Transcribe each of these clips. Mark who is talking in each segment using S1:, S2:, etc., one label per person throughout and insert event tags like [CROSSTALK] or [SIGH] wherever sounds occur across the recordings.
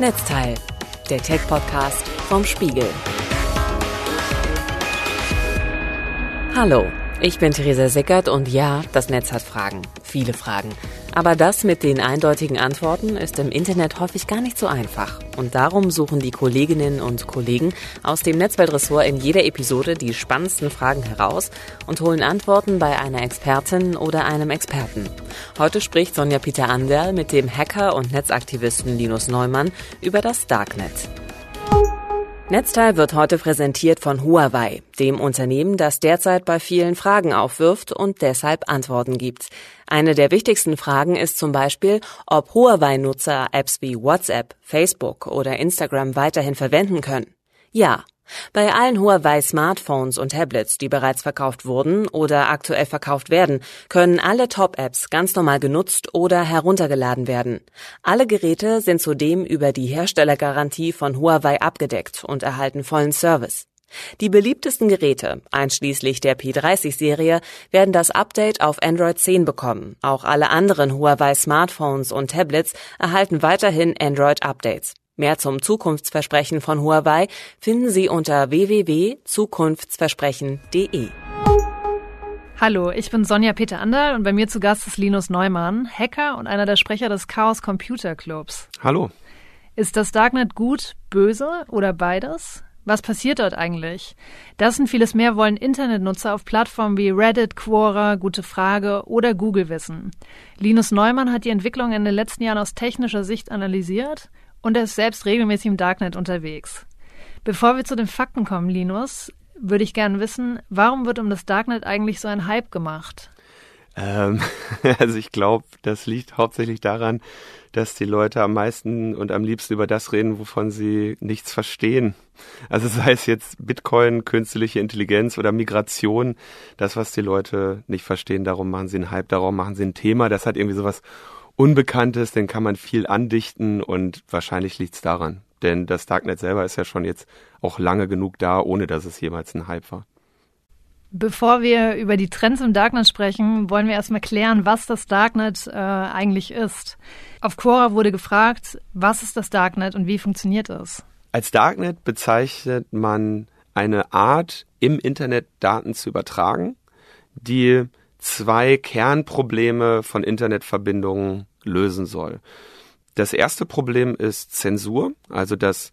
S1: Netzteil, der Tech-Podcast vom Spiegel. Hallo, ich bin Theresa Sickert und ja, das Netz hat Fragen. Viele Fragen. Aber das mit den eindeutigen Antworten ist im Internet häufig gar nicht so einfach. Und darum suchen die Kolleginnen und Kollegen aus dem Netzweltressort in jeder Episode die spannendsten Fragen heraus und holen Antworten bei einer Expertin oder einem Experten. Heute spricht Sonja Peter Anderl mit dem Hacker und Netzaktivisten Linus Neumann über das Darknet. Netzteil wird heute präsentiert von Huawei, dem Unternehmen, das derzeit bei vielen Fragen aufwirft und deshalb Antworten gibt. Eine der wichtigsten Fragen ist zum Beispiel, ob Huawei-Nutzer Apps wie WhatsApp, Facebook oder Instagram weiterhin verwenden können. Ja, bei allen Huawei Smartphones und Tablets, die bereits verkauft wurden oder aktuell verkauft werden, können alle Top-Apps ganz normal genutzt oder heruntergeladen werden. Alle Geräte sind zudem über die Herstellergarantie von Huawei abgedeckt und erhalten vollen Service. Die beliebtesten Geräte, einschließlich der P30-Serie, werden das Update auf Android 10 bekommen. Auch alle anderen Huawei Smartphones und Tablets erhalten weiterhin Android-Updates. Mehr zum Zukunftsversprechen von Huawei finden Sie unter www.zukunftsversprechen.de.
S2: Hallo, ich bin Sonja Peter Anderl und bei mir zu Gast ist Linus Neumann, Hacker und einer der Sprecher des Chaos Computer Clubs.
S3: Hallo.
S2: Ist das Darknet gut, böse oder beides? Was passiert dort eigentlich? Das und vieles mehr wollen Internetnutzer auf Plattformen wie Reddit, Quora, Gute Frage oder Google wissen. Linus Neumann hat die Entwicklung in den letzten Jahren aus technischer Sicht analysiert und er ist selbst regelmäßig im Darknet unterwegs. Bevor wir zu den Fakten kommen, Linus, würde ich gerne wissen, warum wird um das Darknet eigentlich so ein Hype gemacht?
S3: Ähm, [LAUGHS] also ich glaube, das liegt hauptsächlich daran, dass die Leute am meisten und am liebsten über das reden, wovon sie nichts verstehen. Also sei es jetzt Bitcoin, künstliche Intelligenz oder Migration, das, was die Leute nicht verstehen, darum machen sie einen Hype, darum machen sie ein Thema, das hat irgendwie sowas Unbekanntes, den kann man viel andichten und wahrscheinlich liegt's daran. Denn das Darknet selber ist ja schon jetzt auch lange genug da, ohne dass es jemals ein Hype war.
S2: Bevor wir über die Trends im Darknet sprechen, wollen wir erstmal klären, was das Darknet äh, eigentlich ist. Auf Quora wurde gefragt, was ist das Darknet und wie funktioniert es?
S3: Als Darknet bezeichnet man eine Art, im Internet Daten zu übertragen, die zwei Kernprobleme von Internetverbindungen lösen soll. Das erste Problem ist Zensur, also dass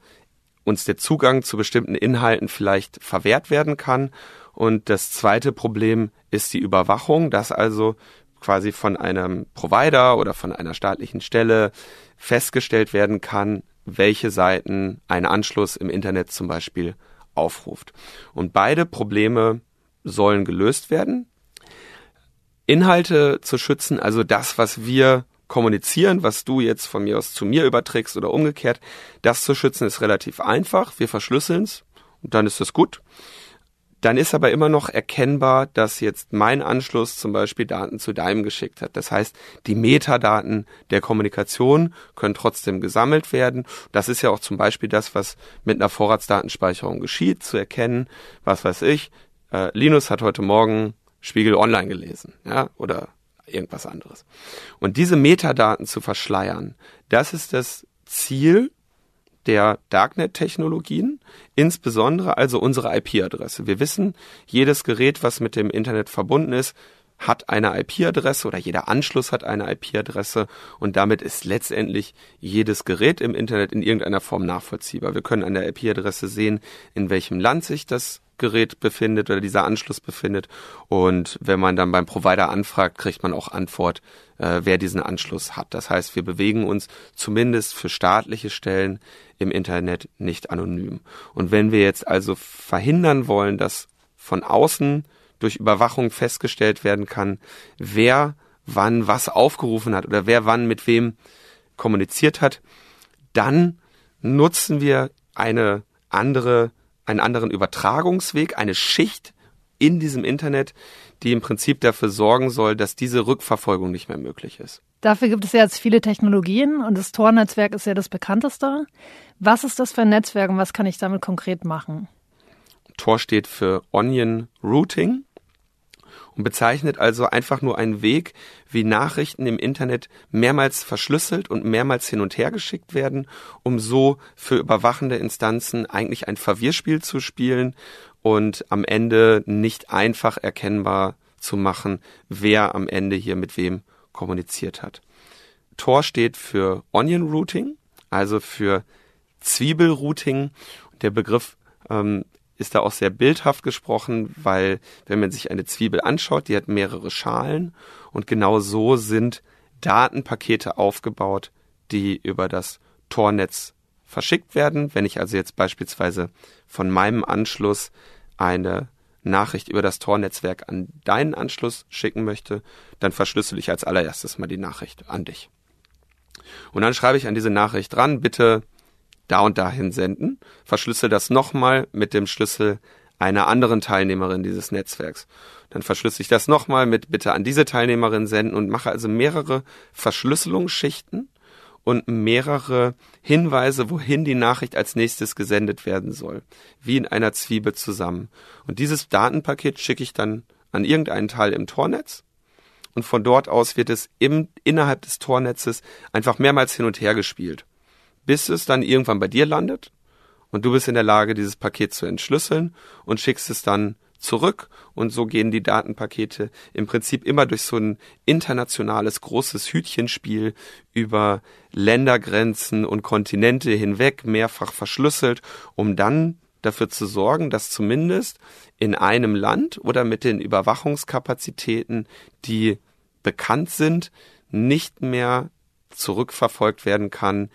S3: uns der Zugang zu bestimmten Inhalten vielleicht verwehrt werden kann. Und das zweite Problem ist die Überwachung, dass also quasi von einem Provider oder von einer staatlichen Stelle festgestellt werden kann, welche Seiten ein Anschluss im Internet zum Beispiel aufruft. Und beide Probleme sollen gelöst werden. Inhalte zu schützen, also das, was wir kommunizieren, was du jetzt von mir aus zu mir überträgst oder umgekehrt, das zu schützen ist relativ einfach. Wir verschlüsseln es und dann ist das gut. Dann ist aber immer noch erkennbar, dass jetzt mein Anschluss zum Beispiel Daten zu deinem geschickt hat. Das heißt, die Metadaten der Kommunikation können trotzdem gesammelt werden. Das ist ja auch zum Beispiel das, was mit einer Vorratsdatenspeicherung geschieht, zu erkennen, was weiß ich. Äh, Linus hat heute Morgen Spiegel Online gelesen, ja, oder irgendwas anderes. Und diese Metadaten zu verschleiern, das ist das Ziel der Darknet-Technologien, insbesondere also unsere IP-Adresse. Wir wissen, jedes Gerät, was mit dem Internet verbunden ist, hat eine IP-Adresse oder jeder Anschluss hat eine IP-Adresse und damit ist letztendlich jedes Gerät im Internet in irgendeiner Form nachvollziehbar. Wir können an der IP-Adresse sehen, in welchem Land sich das Gerät befindet oder dieser Anschluss befindet. Und wenn man dann beim Provider anfragt, kriegt man auch Antwort, äh, wer diesen Anschluss hat. Das heißt, wir bewegen uns zumindest für staatliche Stellen im Internet nicht anonym. Und wenn wir jetzt also verhindern wollen, dass von außen durch Überwachung festgestellt werden kann, wer wann was aufgerufen hat oder wer wann mit wem kommuniziert hat, dann nutzen wir eine andere einen anderen Übertragungsweg, eine Schicht in diesem Internet, die im Prinzip dafür sorgen soll, dass diese Rückverfolgung nicht mehr möglich ist.
S2: Dafür gibt es ja jetzt viele Technologien und das Tor-Netzwerk ist ja das bekannteste. Was ist das für ein Netzwerk und was kann ich damit konkret machen?
S3: Tor steht für Onion Routing. Und bezeichnet also einfach nur einen Weg, wie Nachrichten im Internet mehrmals verschlüsselt und mehrmals hin und her geschickt werden, um so für überwachende Instanzen eigentlich ein Verwirrspiel zu spielen und am Ende nicht einfach erkennbar zu machen, wer am Ende hier mit wem kommuniziert hat. Tor steht für Onion Routing, also für Zwiebelrouting. Der Begriff ähm, ist da auch sehr bildhaft gesprochen, weil wenn man sich eine Zwiebel anschaut, die hat mehrere Schalen und genau so sind Datenpakete aufgebaut, die über das Tornetz verschickt werden. Wenn ich also jetzt beispielsweise von meinem Anschluss eine Nachricht über das Tornetzwerk an deinen Anschluss schicken möchte, dann verschlüssel ich als allererstes mal die Nachricht an dich. Und dann schreibe ich an diese Nachricht dran, bitte da und dahin senden, verschlüssel das nochmal mit dem Schlüssel einer anderen Teilnehmerin dieses Netzwerks. Dann verschlüssel ich das nochmal mit bitte an diese Teilnehmerin senden und mache also mehrere Verschlüsselungsschichten und mehrere Hinweise, wohin die Nachricht als nächstes gesendet werden soll, wie in einer Zwiebel zusammen. Und dieses Datenpaket schicke ich dann an irgendeinen Teil im Tornetz und von dort aus wird es im, innerhalb des Tornetzes einfach mehrmals hin und her gespielt bis es dann irgendwann bei dir landet und du bist in der Lage, dieses Paket zu entschlüsseln und schickst es dann zurück. Und so gehen die Datenpakete im Prinzip immer durch so ein internationales großes Hütchenspiel über Ländergrenzen und Kontinente hinweg mehrfach verschlüsselt, um dann dafür zu sorgen, dass zumindest in einem Land oder mit den Überwachungskapazitäten, die bekannt sind, nicht mehr zurückverfolgt werden kann,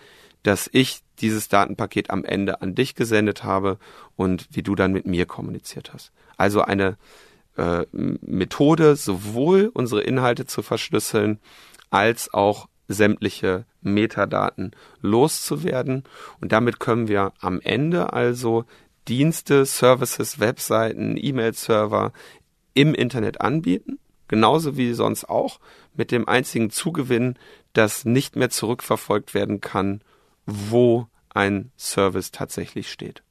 S3: dass ich dieses Datenpaket am Ende an dich gesendet habe und wie du dann mit mir kommuniziert hast. Also eine äh, Methode, sowohl unsere Inhalte zu verschlüsseln, als auch sämtliche Metadaten loszuwerden. Und damit können wir am Ende also Dienste, Services, Webseiten, E-Mail-Server im Internet anbieten, genauso wie sonst auch, mit dem einzigen Zugewinn, dass nicht mehr zurückverfolgt werden kann, wo ein Service tatsächlich steht.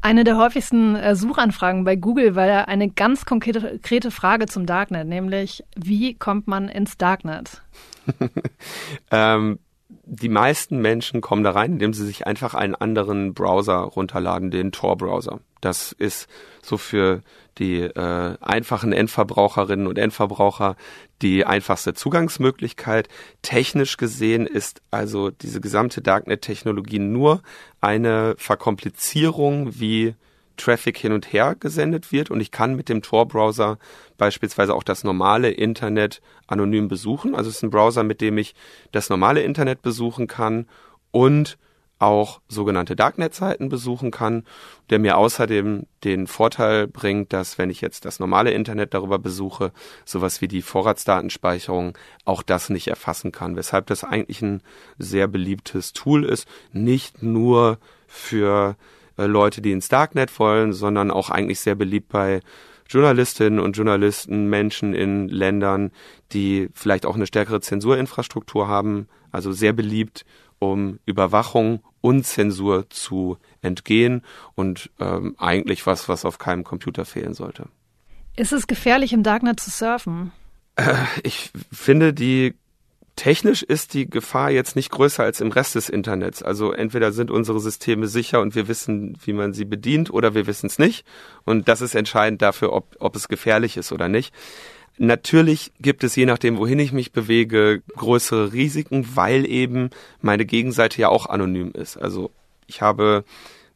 S2: Eine der häufigsten äh, Suchanfragen bei Google war ja eine ganz konkrete Frage zum Darknet, nämlich wie kommt man ins Darknet? [LAUGHS]
S3: ähm, die meisten Menschen kommen da rein, indem sie sich einfach einen anderen Browser runterladen, den Tor-Browser. Das ist so für die äh, einfachen Endverbraucherinnen und Endverbraucher die einfachste Zugangsmöglichkeit. Technisch gesehen ist also diese gesamte Darknet-Technologie nur eine Verkomplizierung, wie Traffic hin und her gesendet wird und ich kann mit dem Tor-Browser beispielsweise auch das normale Internet anonym besuchen. Also es ist ein Browser, mit dem ich das normale Internet besuchen kann und auch sogenannte Darknet-Seiten besuchen kann, der mir außerdem den Vorteil bringt, dass wenn ich jetzt das normale Internet darüber besuche, sowas wie die Vorratsdatenspeicherung auch das nicht erfassen kann, weshalb das eigentlich ein sehr beliebtes Tool ist, nicht nur für äh, Leute, die ins Darknet wollen, sondern auch eigentlich sehr beliebt bei Journalistinnen und Journalisten, Menschen in Ländern, die vielleicht auch eine stärkere Zensurinfrastruktur haben, also sehr beliebt um Überwachung und Zensur zu entgehen und ähm, eigentlich was, was auf keinem Computer fehlen sollte.
S2: Ist es gefährlich, im Darknet zu surfen?
S3: Äh, ich finde, die technisch ist die Gefahr jetzt nicht größer als im Rest des Internets. Also entweder sind unsere Systeme sicher und wir wissen, wie man sie bedient, oder wir wissen es nicht. Und das ist entscheidend dafür, ob, ob es gefährlich ist oder nicht. Natürlich gibt es, je nachdem, wohin ich mich bewege, größere Risiken, weil eben meine Gegenseite ja auch anonym ist. Also ich habe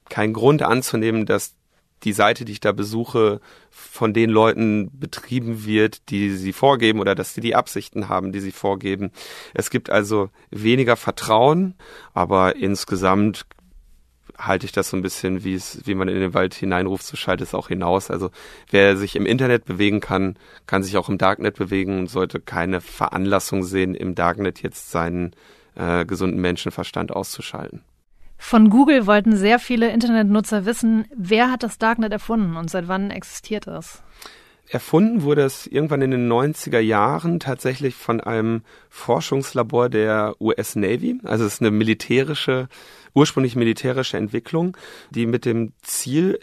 S3: keinen Grund anzunehmen, dass die Seite, die ich da besuche, von den Leuten betrieben wird, die sie vorgeben oder dass sie die Absichten haben, die sie vorgeben. Es gibt also weniger Vertrauen, aber insgesamt halte ich das so ein bisschen, wie es, wie man in den Wald hineinruft, so schaltet es auch hinaus. Also wer sich im Internet bewegen kann, kann sich auch im Darknet bewegen und sollte keine Veranlassung sehen, im Darknet jetzt seinen äh, gesunden Menschenverstand auszuschalten.
S2: Von Google wollten sehr viele Internetnutzer wissen, wer hat das Darknet erfunden und seit wann existiert es?
S3: Erfunden wurde es irgendwann in den 90er Jahren tatsächlich von einem Forschungslabor der US Navy. Also es ist eine militärische ursprünglich militärische Entwicklung, die mit dem Ziel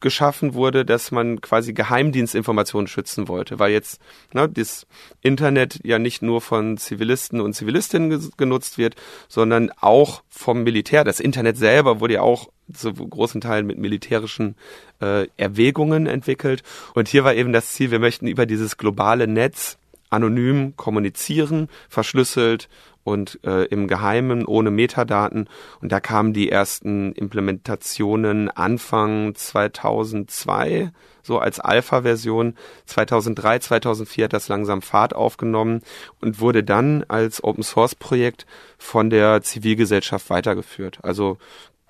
S3: geschaffen wurde, dass man quasi Geheimdienstinformationen schützen wollte, weil jetzt ne, das Internet ja nicht nur von Zivilisten und Zivilistinnen genutzt wird, sondern auch vom Militär. Das Internet selber wurde ja auch zu großen Teilen mit militärischen äh, Erwägungen entwickelt. Und hier war eben das Ziel, wir möchten über dieses globale Netz anonym kommunizieren, verschlüsselt und äh, im Geheimen ohne Metadaten. Und da kamen die ersten Implementationen Anfang 2002, so als Alpha-Version. 2003, 2004 hat das langsam Fahrt aufgenommen und wurde dann als Open-Source-Projekt von der Zivilgesellschaft weitergeführt. Also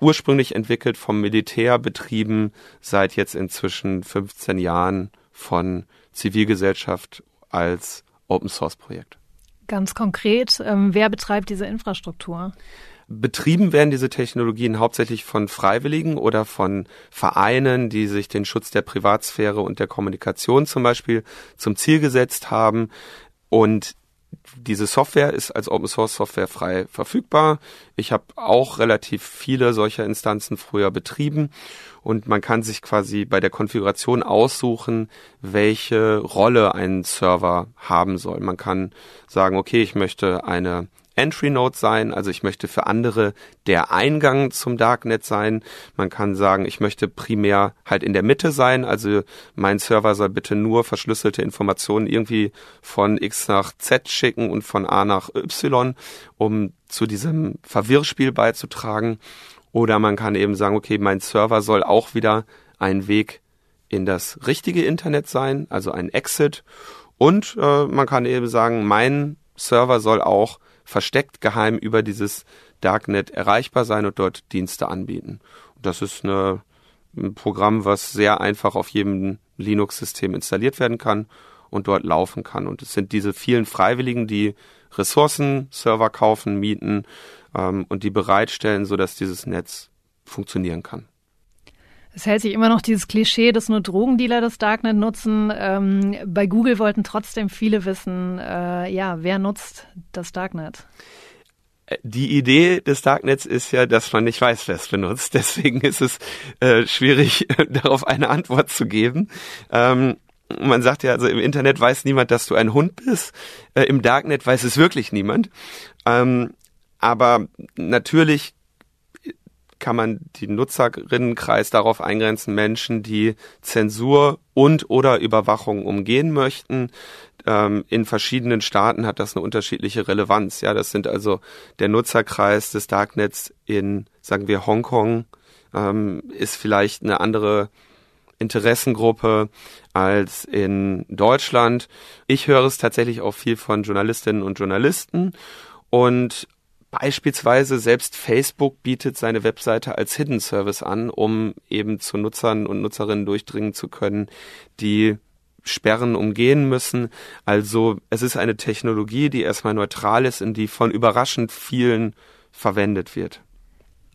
S3: ursprünglich entwickelt vom Militär, betrieben seit jetzt inzwischen 15 Jahren von Zivilgesellschaft als Open-Source-Projekt.
S2: Ganz konkret, ähm, wer betreibt diese Infrastruktur?
S3: Betrieben werden diese Technologien hauptsächlich von Freiwilligen oder von Vereinen, die sich den Schutz der Privatsphäre und der Kommunikation zum Beispiel zum Ziel gesetzt haben. Und diese Software ist als Open Source Software frei verfügbar. Ich habe auch relativ viele solcher Instanzen früher betrieben und man kann sich quasi bei der Konfiguration aussuchen, welche Rolle ein Server haben soll. Man kann sagen, okay, ich möchte eine Entry Node sein, also ich möchte für andere der Eingang zum Darknet sein. Man kann sagen, ich möchte primär halt in der Mitte sein, also mein Server soll bitte nur verschlüsselte Informationen irgendwie von X nach Z schicken und von A nach Y, um zu diesem Verwirrspiel beizutragen. Oder man kann eben sagen, okay, mein Server soll auch wieder ein Weg in das richtige Internet sein, also ein Exit. Und äh, man kann eben sagen, mein Server soll auch versteckt geheim über dieses Darknet erreichbar sein und dort Dienste anbieten. Und das ist eine, ein Programm, was sehr einfach auf jedem Linux-System installiert werden kann und dort laufen kann. Und es sind diese vielen Freiwilligen, die Ressourcen, Server kaufen, mieten ähm, und die bereitstellen, sodass dieses Netz funktionieren kann.
S2: Es hält sich immer noch dieses Klischee, dass nur Drogendealer das Darknet nutzen. Ähm, bei Google wollten trotzdem viele wissen, äh, ja, wer nutzt das Darknet?
S3: Äh, die Idee des Darknets ist ja, dass man nicht weiß, wer es benutzt. [LAUGHS] Deswegen ist es äh, schwierig, [LAUGHS] darauf eine Antwort zu geben. Ähm, man sagt ja, also im Internet weiß niemand, dass du ein Hund bist. Äh, Im Darknet weiß es wirklich niemand. Ähm, aber natürlich kann man den Nutzerinnenkreis darauf eingrenzen, Menschen, die Zensur und oder Überwachung umgehen möchten. Ähm, in verschiedenen Staaten hat das eine unterschiedliche Relevanz. Ja, das sind also der Nutzerkreis des Darknets in, sagen wir, Hongkong ähm, ist vielleicht eine andere Interessengruppe als in Deutschland. Ich höre es tatsächlich auch viel von Journalistinnen und Journalisten und Beispielsweise selbst Facebook bietet seine Webseite als Hidden Service an, um eben zu Nutzern und Nutzerinnen durchdringen zu können, die Sperren umgehen müssen. Also es ist eine Technologie, die erstmal neutral ist und die von überraschend vielen verwendet wird.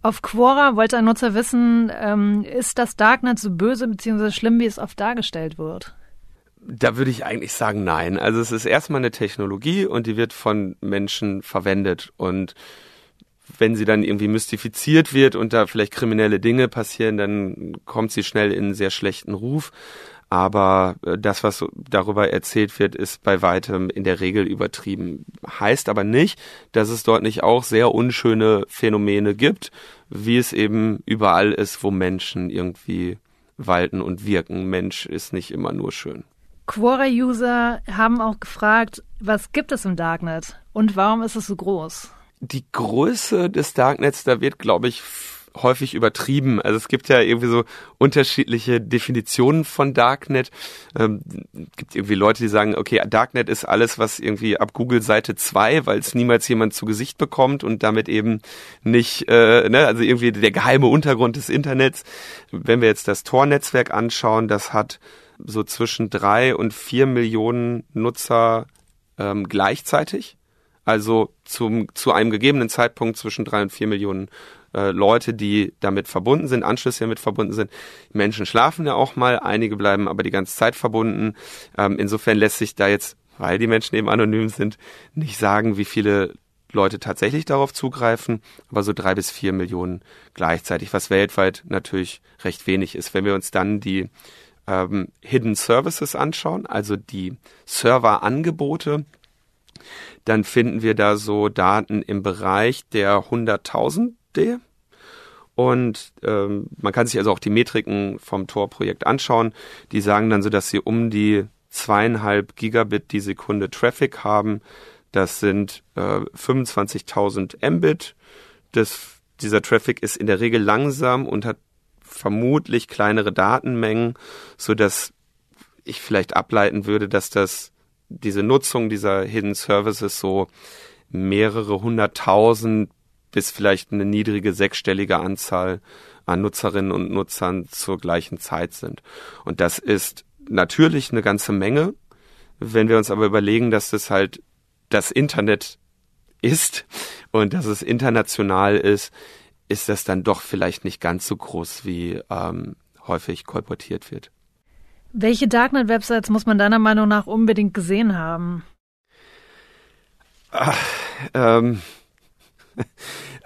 S2: Auf Quora wollte ein Nutzer wissen, ähm, ist das Darknet so böse bzw. schlimm, wie es oft dargestellt wird?
S3: Da würde ich eigentlich sagen, nein. Also es ist erstmal eine Technologie und die wird von Menschen verwendet. Und wenn sie dann irgendwie mystifiziert wird und da vielleicht kriminelle Dinge passieren, dann kommt sie schnell in einen sehr schlechten Ruf. Aber äh, das, was darüber erzählt wird, ist bei weitem in der Regel übertrieben. Heißt aber nicht, dass es dort nicht auch sehr unschöne Phänomene gibt, wie es eben überall ist, wo Menschen irgendwie walten und wirken. Mensch ist nicht immer nur schön.
S2: Quora-User haben auch gefragt, was gibt es im Darknet und warum ist es so groß?
S3: Die Größe des Darknets, da wird, glaube ich, häufig übertrieben. Also es gibt ja irgendwie so unterschiedliche Definitionen von Darknet. Ähm, gibt irgendwie Leute, die sagen, okay, Darknet ist alles, was irgendwie ab Google Seite 2, weil es niemals jemand zu Gesicht bekommt und damit eben nicht, äh, ne, also irgendwie der geheime Untergrund des Internets. Wenn wir jetzt das Tor-Netzwerk anschauen, das hat so zwischen drei und vier Millionen Nutzer ähm, gleichzeitig. Also zum, zu einem gegebenen Zeitpunkt zwischen drei und vier Millionen äh, Leute, die damit verbunden sind, Anschlüsse damit verbunden sind. Menschen schlafen ja auch mal, einige bleiben aber die ganze Zeit verbunden. Ähm, insofern lässt sich da jetzt, weil die Menschen eben anonym sind, nicht sagen, wie viele Leute tatsächlich darauf zugreifen, aber so drei bis vier Millionen gleichzeitig, was weltweit natürlich recht wenig ist. Wenn wir uns dann die ähm, Hidden Services anschauen, also die Serverangebote, dann finden wir da so Daten im Bereich der Hunderttausende. Und ähm, man kann sich also auch die Metriken vom Tor-Projekt anschauen. Die sagen dann so, dass sie um die zweieinhalb Gigabit die Sekunde Traffic haben. Das sind äh, 25.000 Mbit. Das, dieser Traffic ist in der Regel langsam und hat vermutlich kleinere Datenmengen, so dass ich vielleicht ableiten würde, dass das diese Nutzung dieser Hidden Services so mehrere hunderttausend bis vielleicht eine niedrige sechsstellige Anzahl an Nutzerinnen und Nutzern zur gleichen Zeit sind. Und das ist natürlich eine ganze Menge. Wenn wir uns aber überlegen, dass das halt das Internet ist und dass es international ist, ist das dann doch vielleicht nicht ganz so groß, wie ähm, häufig kolportiert wird.
S2: Welche Darknet-Websites muss man deiner Meinung nach unbedingt gesehen haben?
S3: Ach, ähm,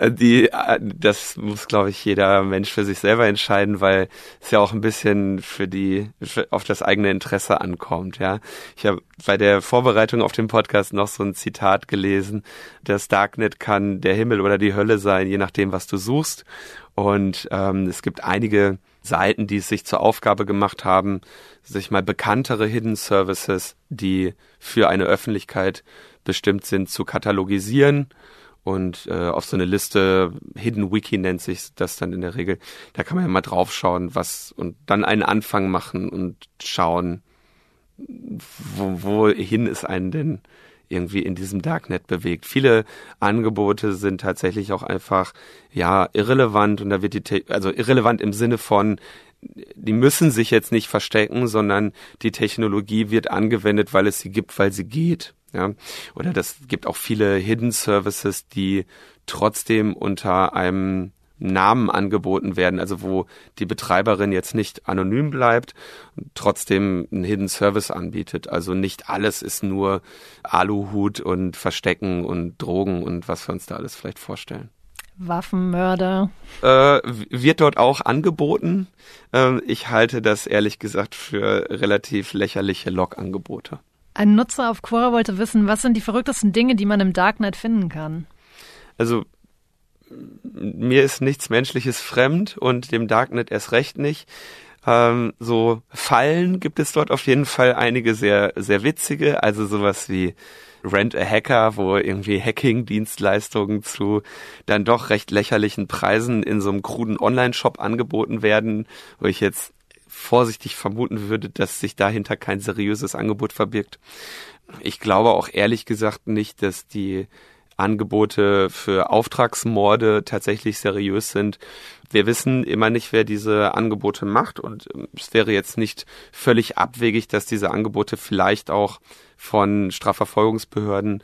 S3: die, das muss, glaube ich, jeder Mensch für sich selber entscheiden, weil es ja auch ein bisschen für die, für, auf das eigene Interesse ankommt, ja. Ich habe bei der Vorbereitung auf den Podcast noch so ein Zitat gelesen, das Darknet kann der Himmel oder die Hölle sein, je nachdem, was du suchst. Und ähm, es gibt einige Seiten, die es sich zur Aufgabe gemacht haben, sich mal bekanntere Hidden Services, die für eine Öffentlichkeit bestimmt sind, zu katalogisieren und äh, auf so eine Liste, Hidden Wiki nennt sich das dann in der Regel, da kann man ja mal draufschauen, was und dann einen Anfang machen und schauen, wo, wohin es einen denn irgendwie in diesem Darknet bewegt. Viele Angebote sind tatsächlich auch einfach ja irrelevant und da wird die also irrelevant im Sinne von die müssen sich jetzt nicht verstecken, sondern die Technologie wird angewendet, weil es sie gibt, weil sie geht. Ja, oder das gibt auch viele Hidden Services, die trotzdem unter einem Namen angeboten werden, also wo die Betreiberin jetzt nicht anonym bleibt, trotzdem einen Hidden Service anbietet. Also nicht alles ist nur Aluhut und Verstecken und Drogen und was wir uns da alles vielleicht vorstellen.
S2: Waffenmörder.
S3: Äh, wird dort auch angeboten. Äh, ich halte das ehrlich gesagt für relativ lächerliche Log-Angebote.
S2: Ein Nutzer auf Quora wollte wissen, was sind die verrücktesten Dinge, die man im Darknet finden kann?
S3: Also mir ist nichts Menschliches fremd und dem Darknet erst recht nicht. Ähm, so Fallen gibt es dort auf jeden Fall einige sehr, sehr witzige, also sowas wie Rent a Hacker, wo irgendwie Hacking-Dienstleistungen zu dann doch recht lächerlichen Preisen in so einem kruden Online-Shop angeboten werden, wo ich jetzt vorsichtig vermuten würde, dass sich dahinter kein seriöses Angebot verbirgt. Ich glaube auch ehrlich gesagt nicht, dass die Angebote für Auftragsmorde tatsächlich seriös sind. Wir wissen immer nicht, wer diese Angebote macht und es wäre jetzt nicht völlig abwegig, dass diese Angebote vielleicht auch von Strafverfolgungsbehörden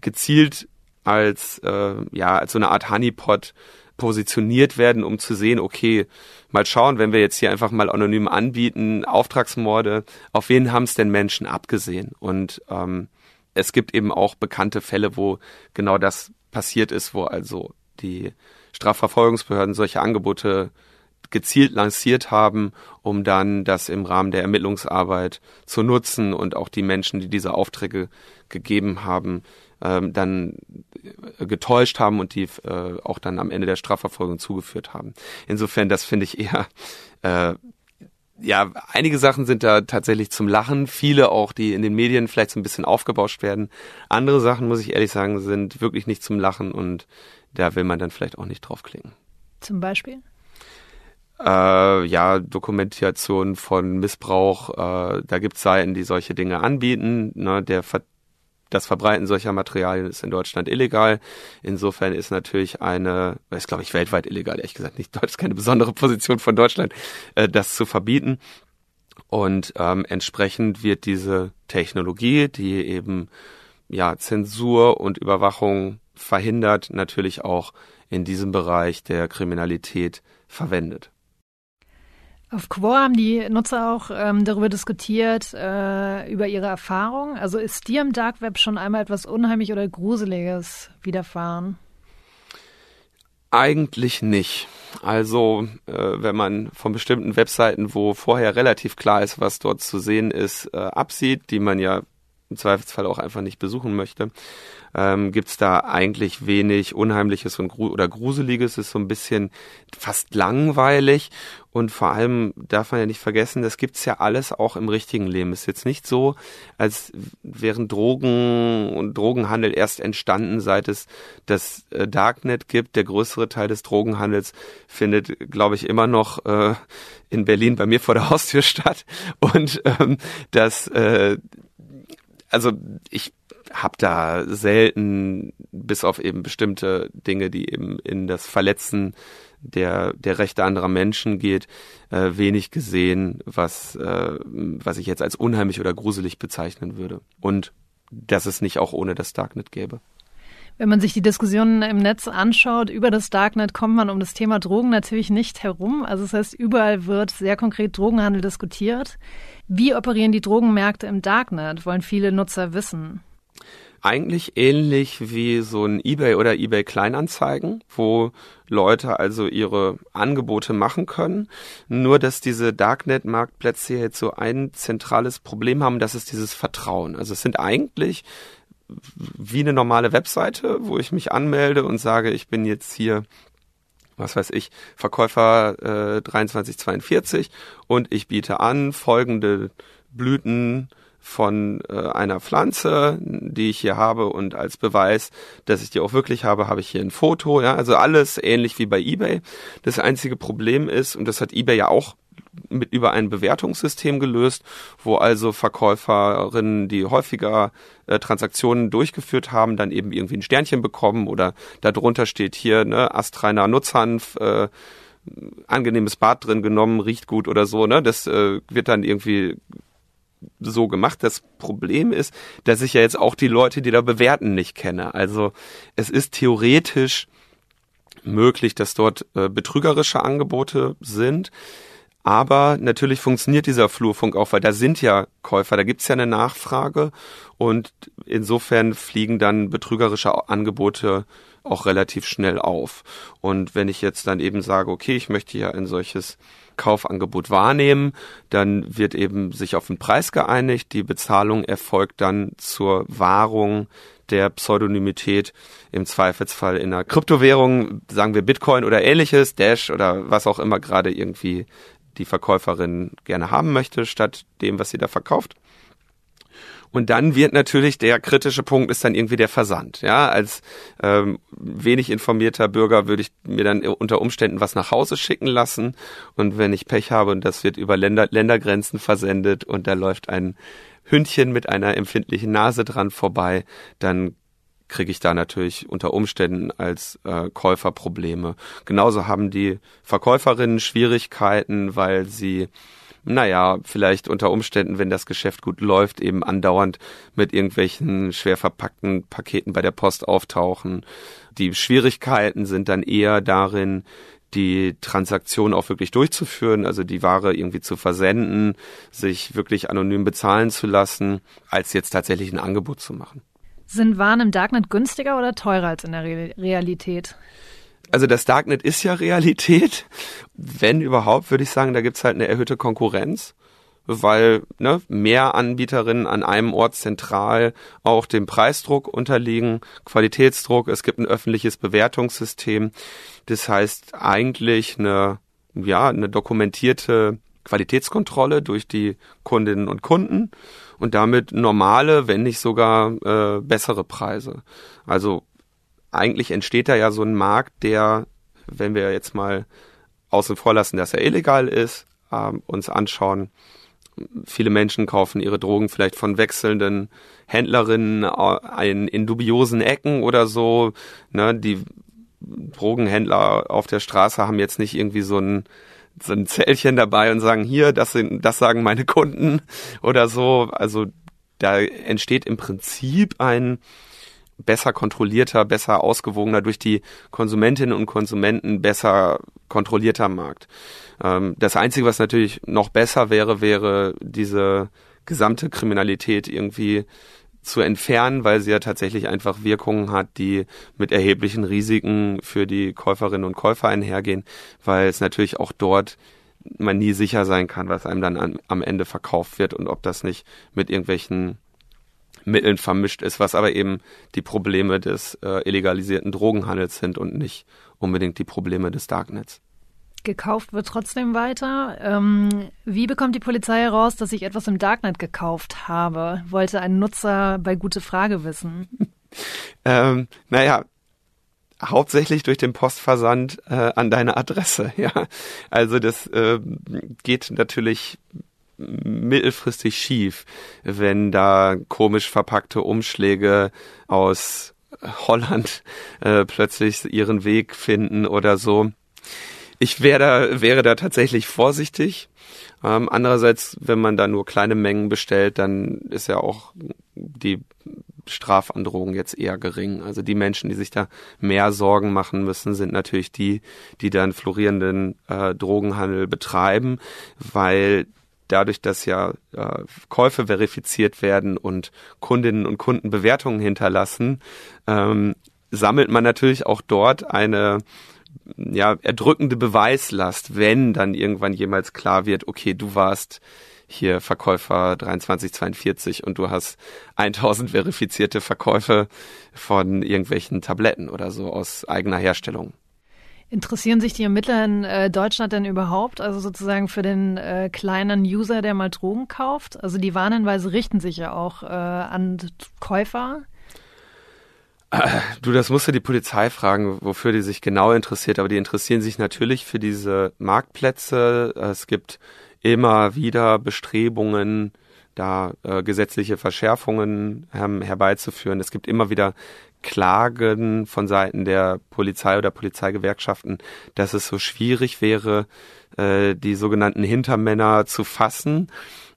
S3: gezielt als äh, ja als so eine Art Honeypot positioniert werden, um zu sehen, okay, mal schauen, wenn wir jetzt hier einfach mal anonym anbieten, Auftragsmorde, auf wen haben es denn Menschen abgesehen? Und ähm, es gibt eben auch bekannte Fälle, wo genau das passiert ist, wo also die Strafverfolgungsbehörden solche Angebote gezielt lanciert haben, um dann das im Rahmen der Ermittlungsarbeit zu nutzen und auch die Menschen, die diese Aufträge gegeben haben, ähm, dann getäuscht haben und die äh, auch dann am Ende der Strafverfolgung zugeführt haben. Insofern, das finde ich eher äh, ja, einige Sachen sind da tatsächlich zum Lachen, viele auch, die in den Medien vielleicht so ein bisschen aufgebauscht werden. Andere Sachen, muss ich ehrlich sagen, sind wirklich nicht zum Lachen und da will man dann vielleicht auch nicht draufklicken.
S2: Zum Beispiel?
S3: Äh, ja, Dokumentation von Missbrauch, äh, da gibt es Seiten, die solche Dinge anbieten. Ne? Der das Verbreiten solcher Materialien ist in Deutschland illegal. Insofern ist natürlich eine, ist glaube ich weltweit illegal, ehrlich gesagt nicht Deutsch, keine besondere Position von Deutschland, äh, das zu verbieten. Und ähm, entsprechend wird diese Technologie, die eben ja Zensur und Überwachung verhindert, natürlich auch in diesem Bereich der Kriminalität verwendet.
S2: Auf Quora haben die Nutzer auch ähm, darüber diskutiert, äh, über ihre Erfahrung. Also ist dir im Dark Web schon einmal etwas Unheimlich oder Gruseliges widerfahren?
S3: Eigentlich nicht. Also, äh, wenn man von bestimmten Webseiten, wo vorher relativ klar ist, was dort zu sehen ist, äh, absieht, die man ja im Zweifelsfall auch einfach nicht besuchen möchte, ähm, gibt es da eigentlich wenig Unheimliches und gru oder Gruseliges. ist so ein bisschen fast langweilig. Und vor allem darf man ja nicht vergessen, das gibt's ja alles auch im richtigen Leben. ist jetzt nicht so, als wären Drogen und Drogenhandel erst entstanden, seit es das äh, Darknet gibt. Der größere Teil des Drogenhandels findet, glaube ich, immer noch äh, in Berlin bei mir vor der Haustür [LAUGHS] statt. Und ähm, das, äh, also ich habe da selten, bis auf eben bestimmte Dinge, die eben in das Verletzen der, der Rechte anderer Menschen geht, äh, wenig gesehen, was, äh, was ich jetzt als unheimlich oder gruselig bezeichnen würde. Und dass es nicht auch ohne das Darknet gäbe.
S2: Wenn man sich die Diskussionen im Netz anschaut über das Darknet, kommt man um das Thema Drogen natürlich nicht herum. Also das heißt, überall wird sehr konkret Drogenhandel diskutiert. Wie operieren die Drogenmärkte im Darknet, wollen viele Nutzer wissen
S3: eigentlich ähnlich wie so ein eBay oder eBay Kleinanzeigen, wo Leute also ihre Angebote machen können. Nur dass diese Darknet Marktplätze jetzt so ein zentrales Problem haben, das ist dieses Vertrauen. Also es sind eigentlich wie eine normale Webseite, wo ich mich anmelde und sage, ich bin jetzt hier was weiß ich, Verkäufer äh, 2342 und ich biete an folgende Blüten von äh, einer Pflanze, die ich hier habe und als Beweis, dass ich die auch wirklich habe, habe ich hier ein Foto, ja, also alles ähnlich wie bei eBay. Das einzige Problem ist, und das hat eBay ja auch mit über ein Bewertungssystem gelöst, wo also Verkäuferinnen, die häufiger äh, Transaktionen durchgeführt haben, dann eben irgendwie ein Sternchen bekommen oder darunter steht hier ne astreiner Nutzhanf, äh, angenehmes Bad drin genommen, riecht gut oder so, ne? Das äh, wird dann irgendwie so gemacht. Das Problem ist, dass ich ja jetzt auch die Leute, die da bewerten, nicht kenne. Also es ist theoretisch möglich, dass dort äh, betrügerische Angebote sind. Aber natürlich funktioniert dieser Flurfunk auch, weil da sind ja Käufer, da gibt's ja eine Nachfrage und insofern fliegen dann betrügerische Angebote auch relativ schnell auf. Und wenn ich jetzt dann eben sage, okay, ich möchte ja ein solches Kaufangebot wahrnehmen. Dann wird eben sich auf den Preis geeinigt. Die Bezahlung erfolgt dann zur Wahrung der Pseudonymität im Zweifelsfall in einer Kryptowährung, sagen wir Bitcoin oder ähnliches, Dash oder was auch immer gerade irgendwie die Verkäuferin gerne haben möchte, statt dem, was sie da verkauft. Und dann wird natürlich der kritische Punkt ist dann irgendwie der Versand. Ja, als ähm, wenig informierter Bürger würde ich mir dann unter Umständen was nach Hause schicken lassen. Und wenn ich Pech habe und das wird über Länder, Ländergrenzen versendet und da läuft ein Hündchen mit einer empfindlichen Nase dran vorbei, dann kriege ich da natürlich unter Umständen als äh, Käufer Probleme. Genauso haben die Verkäuferinnen Schwierigkeiten, weil sie naja, vielleicht unter Umständen, wenn das Geschäft gut läuft, eben andauernd mit irgendwelchen schwer verpackten Paketen bei der Post auftauchen. Die Schwierigkeiten sind dann eher darin, die Transaktion auch wirklich durchzuführen, also die Ware irgendwie zu versenden, sich wirklich anonym bezahlen zu lassen, als jetzt tatsächlich ein Angebot zu machen.
S2: Sind Waren im Darknet günstiger oder teurer als in der Realität?
S3: also das Darknet ist ja Realität. Wenn überhaupt, würde ich sagen, da gibt's halt eine erhöhte Konkurrenz, weil ne, mehr Anbieterinnen an einem Ort zentral auch dem Preisdruck unterliegen, Qualitätsdruck, es gibt ein öffentliches Bewertungssystem. Das heißt eigentlich eine, ja, eine dokumentierte Qualitätskontrolle durch die Kundinnen und Kunden und damit normale, wenn nicht sogar äh, bessere Preise. Also eigentlich entsteht da ja so ein Markt, der, wenn wir jetzt mal außen vor lassen, dass er illegal ist, äh, uns anschauen, viele Menschen kaufen ihre Drogen vielleicht von wechselnden Händlerinnen äh, in, dubiosen Ecken oder so. Ne, die Drogenhändler auf der Straße haben jetzt nicht irgendwie so ein so ein Zählchen dabei und sagen hier, das sind, das sagen meine Kunden oder so. Also da entsteht im Prinzip ein besser kontrollierter, besser ausgewogener durch die Konsumentinnen und Konsumenten besser kontrollierter Markt. Ähm, das Einzige, was natürlich noch besser wäre, wäre diese gesamte Kriminalität irgendwie zu entfernen, weil sie ja tatsächlich einfach Wirkungen hat, die mit erheblichen Risiken für die Käuferinnen und Käufer einhergehen, weil es natürlich auch dort man nie sicher sein kann, was einem dann an, am Ende verkauft wird und ob das nicht mit irgendwelchen Mitteln vermischt ist, was aber eben die Probleme des äh, illegalisierten Drogenhandels sind und nicht unbedingt die Probleme des Darknets.
S2: Gekauft wird trotzdem weiter. Ähm, wie bekommt die Polizei heraus, dass ich etwas im Darknet gekauft habe? Wollte ein Nutzer bei Gute Frage wissen. [LAUGHS]
S3: ähm, naja, hauptsächlich durch den Postversand äh, an deine Adresse. [LAUGHS] Ja, also das äh, geht natürlich mittelfristig schief, wenn da komisch verpackte Umschläge aus Holland äh, plötzlich ihren Weg finden oder so. Ich wäre da, wäre da tatsächlich vorsichtig. Ähm, andererseits, wenn man da nur kleine Mengen bestellt, dann ist ja auch die Strafandrohung jetzt eher gering. Also die Menschen, die sich da mehr Sorgen machen müssen, sind natürlich die, die dann florierenden äh, Drogenhandel betreiben, weil dadurch, dass ja äh, Käufe verifiziert werden und Kundinnen und Kunden Bewertungen hinterlassen, ähm, sammelt man natürlich auch dort eine ja, erdrückende Beweislast, wenn dann irgendwann jemals klar wird, okay, du warst hier Verkäufer 2342 und du hast 1000 verifizierte Verkäufe von irgendwelchen Tabletten oder so aus eigener Herstellung.
S2: Interessieren sich die Ermittler in äh, Deutschland denn überhaupt, also sozusagen für den äh, kleinen User, der mal Drogen kauft? Also die Warnhinweise richten sich ja auch äh, an Käufer.
S3: Du, das musst du die Polizei fragen, wofür die sich genau interessiert, aber die interessieren sich natürlich für diese Marktplätze. Es gibt immer wieder Bestrebungen, da äh, gesetzliche Verschärfungen ähm, herbeizuführen. Es gibt immer wieder Klagen von Seiten der Polizei oder Polizeigewerkschaften, dass es so schwierig wäre, äh, die sogenannten Hintermänner zu fassen.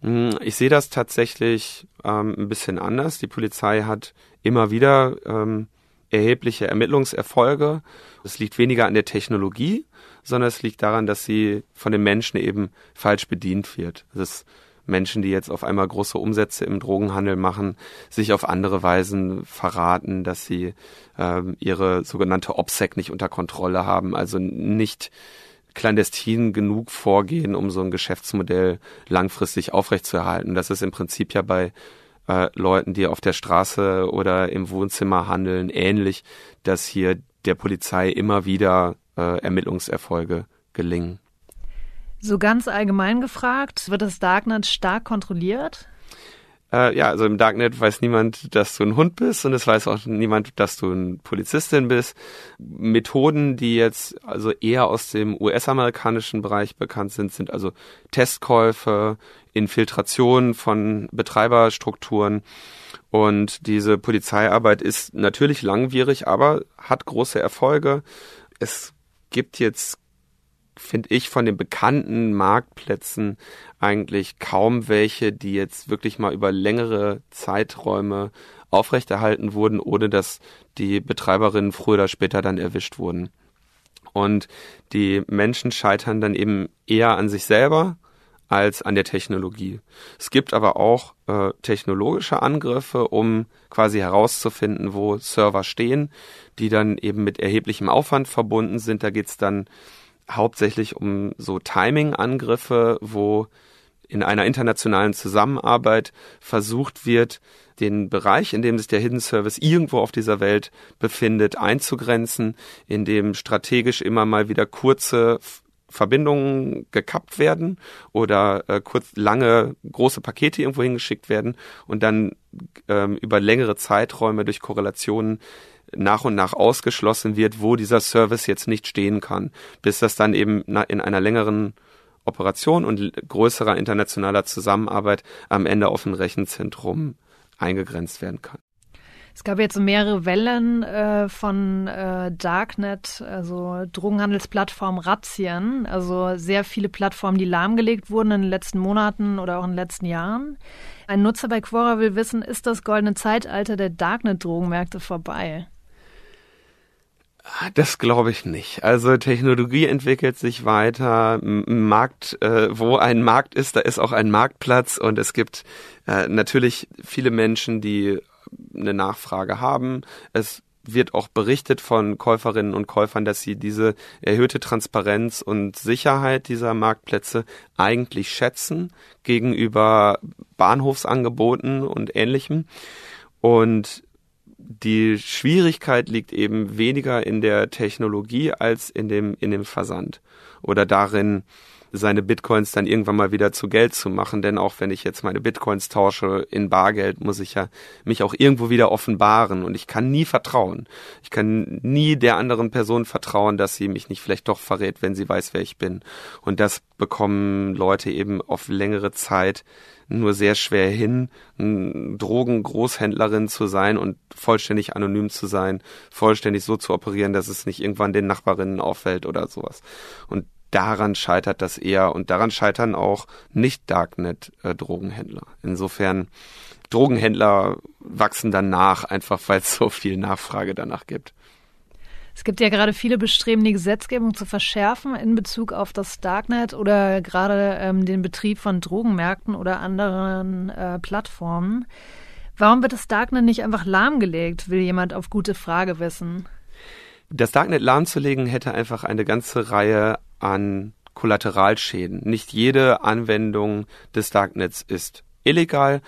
S3: Hm, ich sehe das tatsächlich ähm, ein bisschen anders. Die Polizei hat immer wieder ähm, erhebliche Ermittlungserfolge. Es liegt weniger an der Technologie, sondern es liegt daran, dass sie von den Menschen eben falsch bedient wird. Das Menschen, die jetzt auf einmal große Umsätze im Drogenhandel machen, sich auf andere Weisen verraten, dass sie ähm, ihre sogenannte OPSEC nicht unter Kontrolle haben, also nicht clandestin genug vorgehen, um so ein Geschäftsmodell langfristig aufrechtzuerhalten. Das ist im Prinzip ja bei äh, Leuten, die auf der Straße oder im Wohnzimmer handeln, ähnlich, dass hier der Polizei immer wieder äh, Ermittlungserfolge gelingen.
S2: So ganz allgemein gefragt, wird das Darknet stark kontrolliert?
S3: Äh, ja, also im Darknet weiß niemand, dass du ein Hund bist und es weiß auch niemand, dass du eine Polizistin bist. Methoden, die jetzt also eher aus dem US-amerikanischen Bereich bekannt sind, sind also Testkäufe, Infiltration von Betreiberstrukturen. Und diese Polizeiarbeit ist natürlich langwierig, aber hat große Erfolge. Es gibt jetzt finde ich, von den bekannten Marktplätzen eigentlich kaum welche, die jetzt wirklich mal über längere Zeiträume aufrechterhalten wurden, ohne dass die Betreiberinnen früher oder später dann erwischt wurden. Und die Menschen scheitern dann eben eher an sich selber als an der Technologie. Es gibt aber auch äh, technologische Angriffe, um quasi herauszufinden, wo Server stehen, die dann eben mit erheblichem Aufwand verbunden sind. Da geht's dann hauptsächlich um so Timing-Angriffe, wo in einer internationalen Zusammenarbeit versucht wird, den Bereich, in dem sich der Hidden Service irgendwo auf dieser Welt befindet, einzugrenzen, in dem strategisch immer mal wieder kurze Verbindungen gekappt werden oder äh, kurz lange große Pakete irgendwo hingeschickt werden und dann ähm, über längere Zeiträume durch Korrelationen nach und nach ausgeschlossen wird, wo dieser Service jetzt nicht stehen kann, bis das dann eben in einer längeren Operation und größerer internationaler Zusammenarbeit am Ende auf ein Rechenzentrum eingegrenzt werden kann.
S2: Es gab jetzt mehrere Wellen äh, von äh, Darknet, also Drogenhandelsplattformen Razzien, also sehr viele Plattformen, die lahmgelegt wurden in den letzten Monaten oder auch in den letzten Jahren. Ein Nutzer bei Quora will wissen, ist das goldene Zeitalter der Darknet-Drogenmärkte vorbei?
S3: Das glaube ich nicht. Also Technologie entwickelt sich weiter. Markt, äh, wo ein Markt ist, da ist auch ein Marktplatz und es gibt äh, natürlich viele Menschen, die eine Nachfrage haben. Es wird auch berichtet von Käuferinnen und Käufern, dass sie diese erhöhte Transparenz und Sicherheit dieser Marktplätze eigentlich schätzen gegenüber Bahnhofsangeboten und ähnlichem. Und die Schwierigkeit liegt eben weniger in der Technologie als in dem, in dem Versand oder darin, seine Bitcoins dann irgendwann mal wieder zu Geld zu machen. Denn auch wenn ich jetzt meine Bitcoins tausche in Bargeld, muss ich ja mich auch irgendwo wieder offenbaren. Und ich kann nie vertrauen. Ich kann nie der anderen Person vertrauen, dass sie mich nicht vielleicht doch verrät, wenn sie weiß, wer ich bin. Und das bekommen Leute eben auf längere Zeit nur sehr schwer hin, Drogengroßhändlerin zu sein und vollständig anonym zu sein, vollständig so zu operieren, dass es nicht irgendwann den Nachbarinnen auffällt oder sowas. Und daran scheitert das eher und daran scheitern auch nicht Darknet-Drogenhändler. Insofern Drogenhändler wachsen dann nach, einfach weil es so viel Nachfrage danach gibt.
S2: Es gibt ja gerade viele Bestreben, die Gesetzgebung zu verschärfen in Bezug auf das Darknet oder gerade ähm, den Betrieb von Drogenmärkten oder anderen äh, Plattformen. Warum wird das Darknet nicht einfach lahmgelegt, will jemand auf gute Frage wissen.
S3: Das Darknet lahmzulegen hätte einfach eine ganze Reihe an Kollateralschäden. Nicht jede Anwendung des Darknets ist illegal.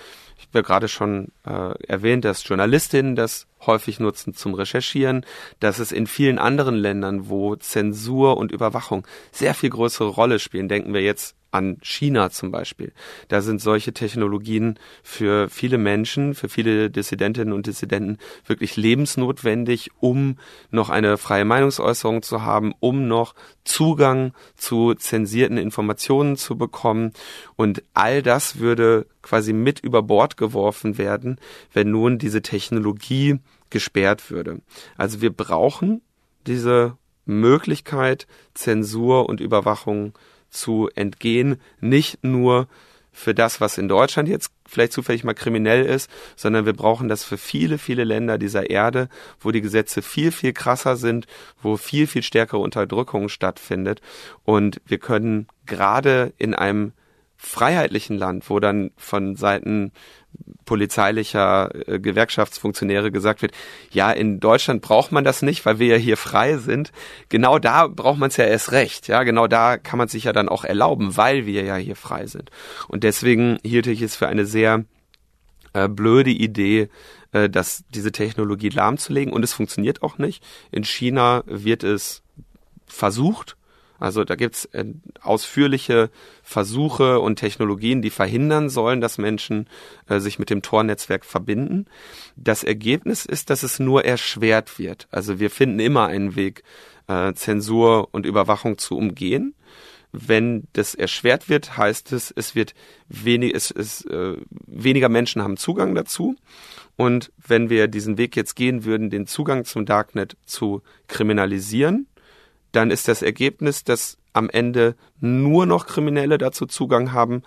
S3: Ja gerade schon äh, erwähnt, dass Journalistinnen das häufig nutzen zum Recherchieren, dass es in vielen anderen Ländern, wo Zensur und Überwachung sehr viel größere Rolle spielen, denken wir jetzt an China zum Beispiel. Da sind solche Technologien für viele Menschen, für viele Dissidentinnen und Dissidenten wirklich lebensnotwendig, um noch eine freie Meinungsäußerung zu haben, um noch Zugang zu zensierten Informationen zu bekommen. Und all das würde quasi mit über Bord geworfen werden, wenn nun diese Technologie gesperrt würde. Also wir brauchen diese Möglichkeit, Zensur und Überwachung zu entgehen, nicht nur für das, was in Deutschland jetzt vielleicht zufällig mal kriminell ist, sondern wir brauchen das für viele, viele Länder dieser Erde, wo die Gesetze viel, viel krasser sind, wo viel, viel stärkere Unterdrückung stattfindet. Und wir können gerade in einem freiheitlichen Land, wo dann von Seiten polizeilicher äh, Gewerkschaftsfunktionäre gesagt wird, ja, in Deutschland braucht man das nicht, weil wir ja hier frei sind. Genau da braucht man es ja erst recht. Ja, genau da kann man sich ja dann auch erlauben, weil wir ja hier frei sind. Und deswegen hielt ich es für eine sehr äh, blöde Idee, äh, dass diese Technologie lahmzulegen. Und es funktioniert auch nicht. In China wird es versucht also da gibt's äh, ausführliche Versuche und Technologien, die verhindern sollen, dass Menschen äh, sich mit dem Tor-Netzwerk verbinden. Das Ergebnis ist, dass es nur erschwert wird. Also wir finden immer einen Weg, äh, Zensur und Überwachung zu umgehen. Wenn das erschwert wird, heißt es, es wird wenig, es, es, äh, weniger Menschen haben Zugang dazu. Und wenn wir diesen Weg jetzt gehen würden, den Zugang zum Darknet zu kriminalisieren, dann ist das Ergebnis, dass am Ende nur noch Kriminelle dazu Zugang haben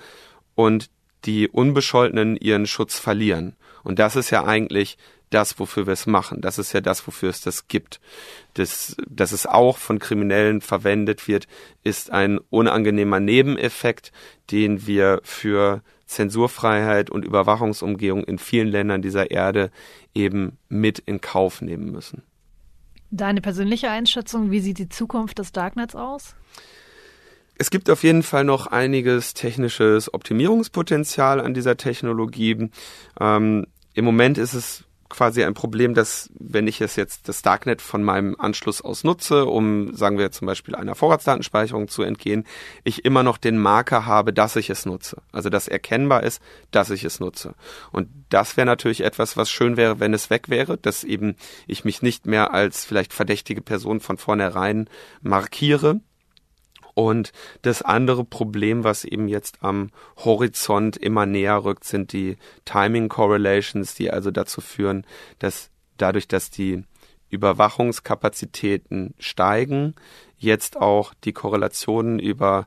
S3: und die Unbescholtenen ihren Schutz verlieren. Und das ist ja eigentlich das, wofür wir es machen. Das ist ja das, wofür es das gibt. Das, dass es auch von Kriminellen verwendet wird, ist ein unangenehmer Nebeneffekt, den wir für Zensurfreiheit und Überwachungsumgehung in vielen Ländern dieser Erde eben mit in Kauf nehmen müssen.
S2: Deine persönliche Einschätzung, wie sieht die Zukunft des Darknets aus?
S3: Es gibt auf jeden Fall noch einiges technisches Optimierungspotenzial an dieser Technologie. Ähm, Im Moment ist es quasi ein Problem, dass wenn ich es jetzt das Darknet von meinem Anschluss aus nutze, um, sagen wir zum Beispiel einer Vorratsdatenspeicherung zu entgehen, ich immer noch den Marker habe, dass ich es nutze. Also dass erkennbar ist, dass ich es nutze. Und das wäre natürlich etwas, was schön wäre, wenn es weg wäre, dass eben ich mich nicht mehr als vielleicht verdächtige Person von vornherein markiere, und das andere Problem, was eben jetzt am Horizont immer näher rückt, sind die Timing Correlations, die also dazu führen, dass dadurch, dass die Überwachungskapazitäten steigen, jetzt auch die Korrelationen über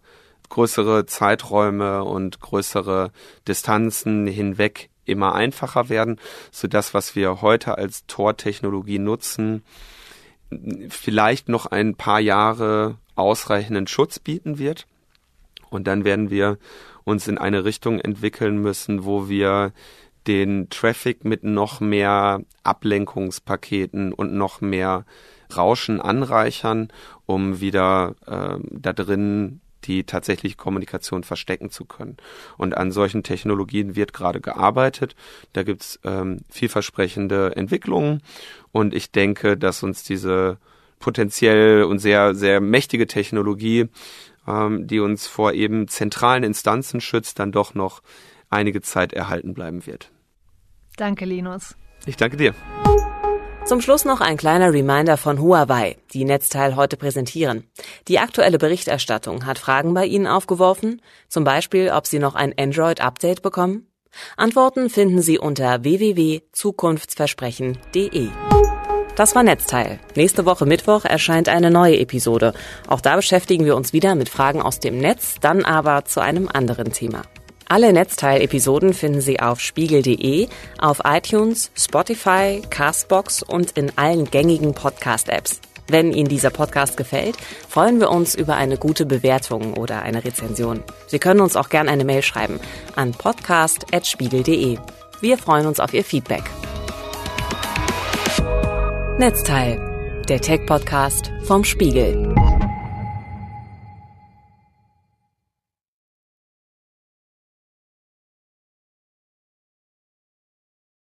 S3: größere Zeiträume und größere Distanzen hinweg immer einfacher werden, so das, was wir heute als Tor-Technologie nutzen, vielleicht noch ein paar Jahre ausreichenden Schutz bieten wird. Und dann werden wir uns in eine Richtung entwickeln müssen, wo wir den Traffic mit noch mehr Ablenkungspaketen und noch mehr Rauschen anreichern, um wieder äh, da drin die tatsächliche Kommunikation verstecken zu können. Und an solchen Technologien wird gerade gearbeitet. Da gibt's ähm, vielversprechende Entwicklungen und ich denke, dass uns diese potenziell und sehr, sehr mächtige Technologie, ähm, die uns vor eben zentralen Instanzen schützt, dann doch noch einige Zeit erhalten bleiben wird.
S2: Danke, Linus.
S3: Ich danke dir.
S1: Zum Schluss noch ein kleiner Reminder von Huawei, die Netzteil heute präsentieren. Die aktuelle Berichterstattung hat Fragen bei Ihnen aufgeworfen, zum Beispiel, ob Sie noch ein Android-Update bekommen? Antworten finden Sie unter www.zukunftsversprechen.de. Das war Netzteil. Nächste Woche Mittwoch erscheint eine neue Episode. Auch da beschäftigen wir uns wieder mit Fragen aus dem Netz, dann aber zu einem anderen Thema. Alle Netzteil-Episoden finden Sie auf spiegel.de, auf iTunes, Spotify, Castbox und in allen gängigen Podcast-Apps. Wenn Ihnen dieser Podcast gefällt, freuen wir uns über eine gute Bewertung oder eine Rezension. Sie können uns auch gerne eine Mail schreiben an podcast.spiegel.de. Wir freuen uns auf Ihr Feedback. Netzteil, der Tech-Podcast vom Spiegel.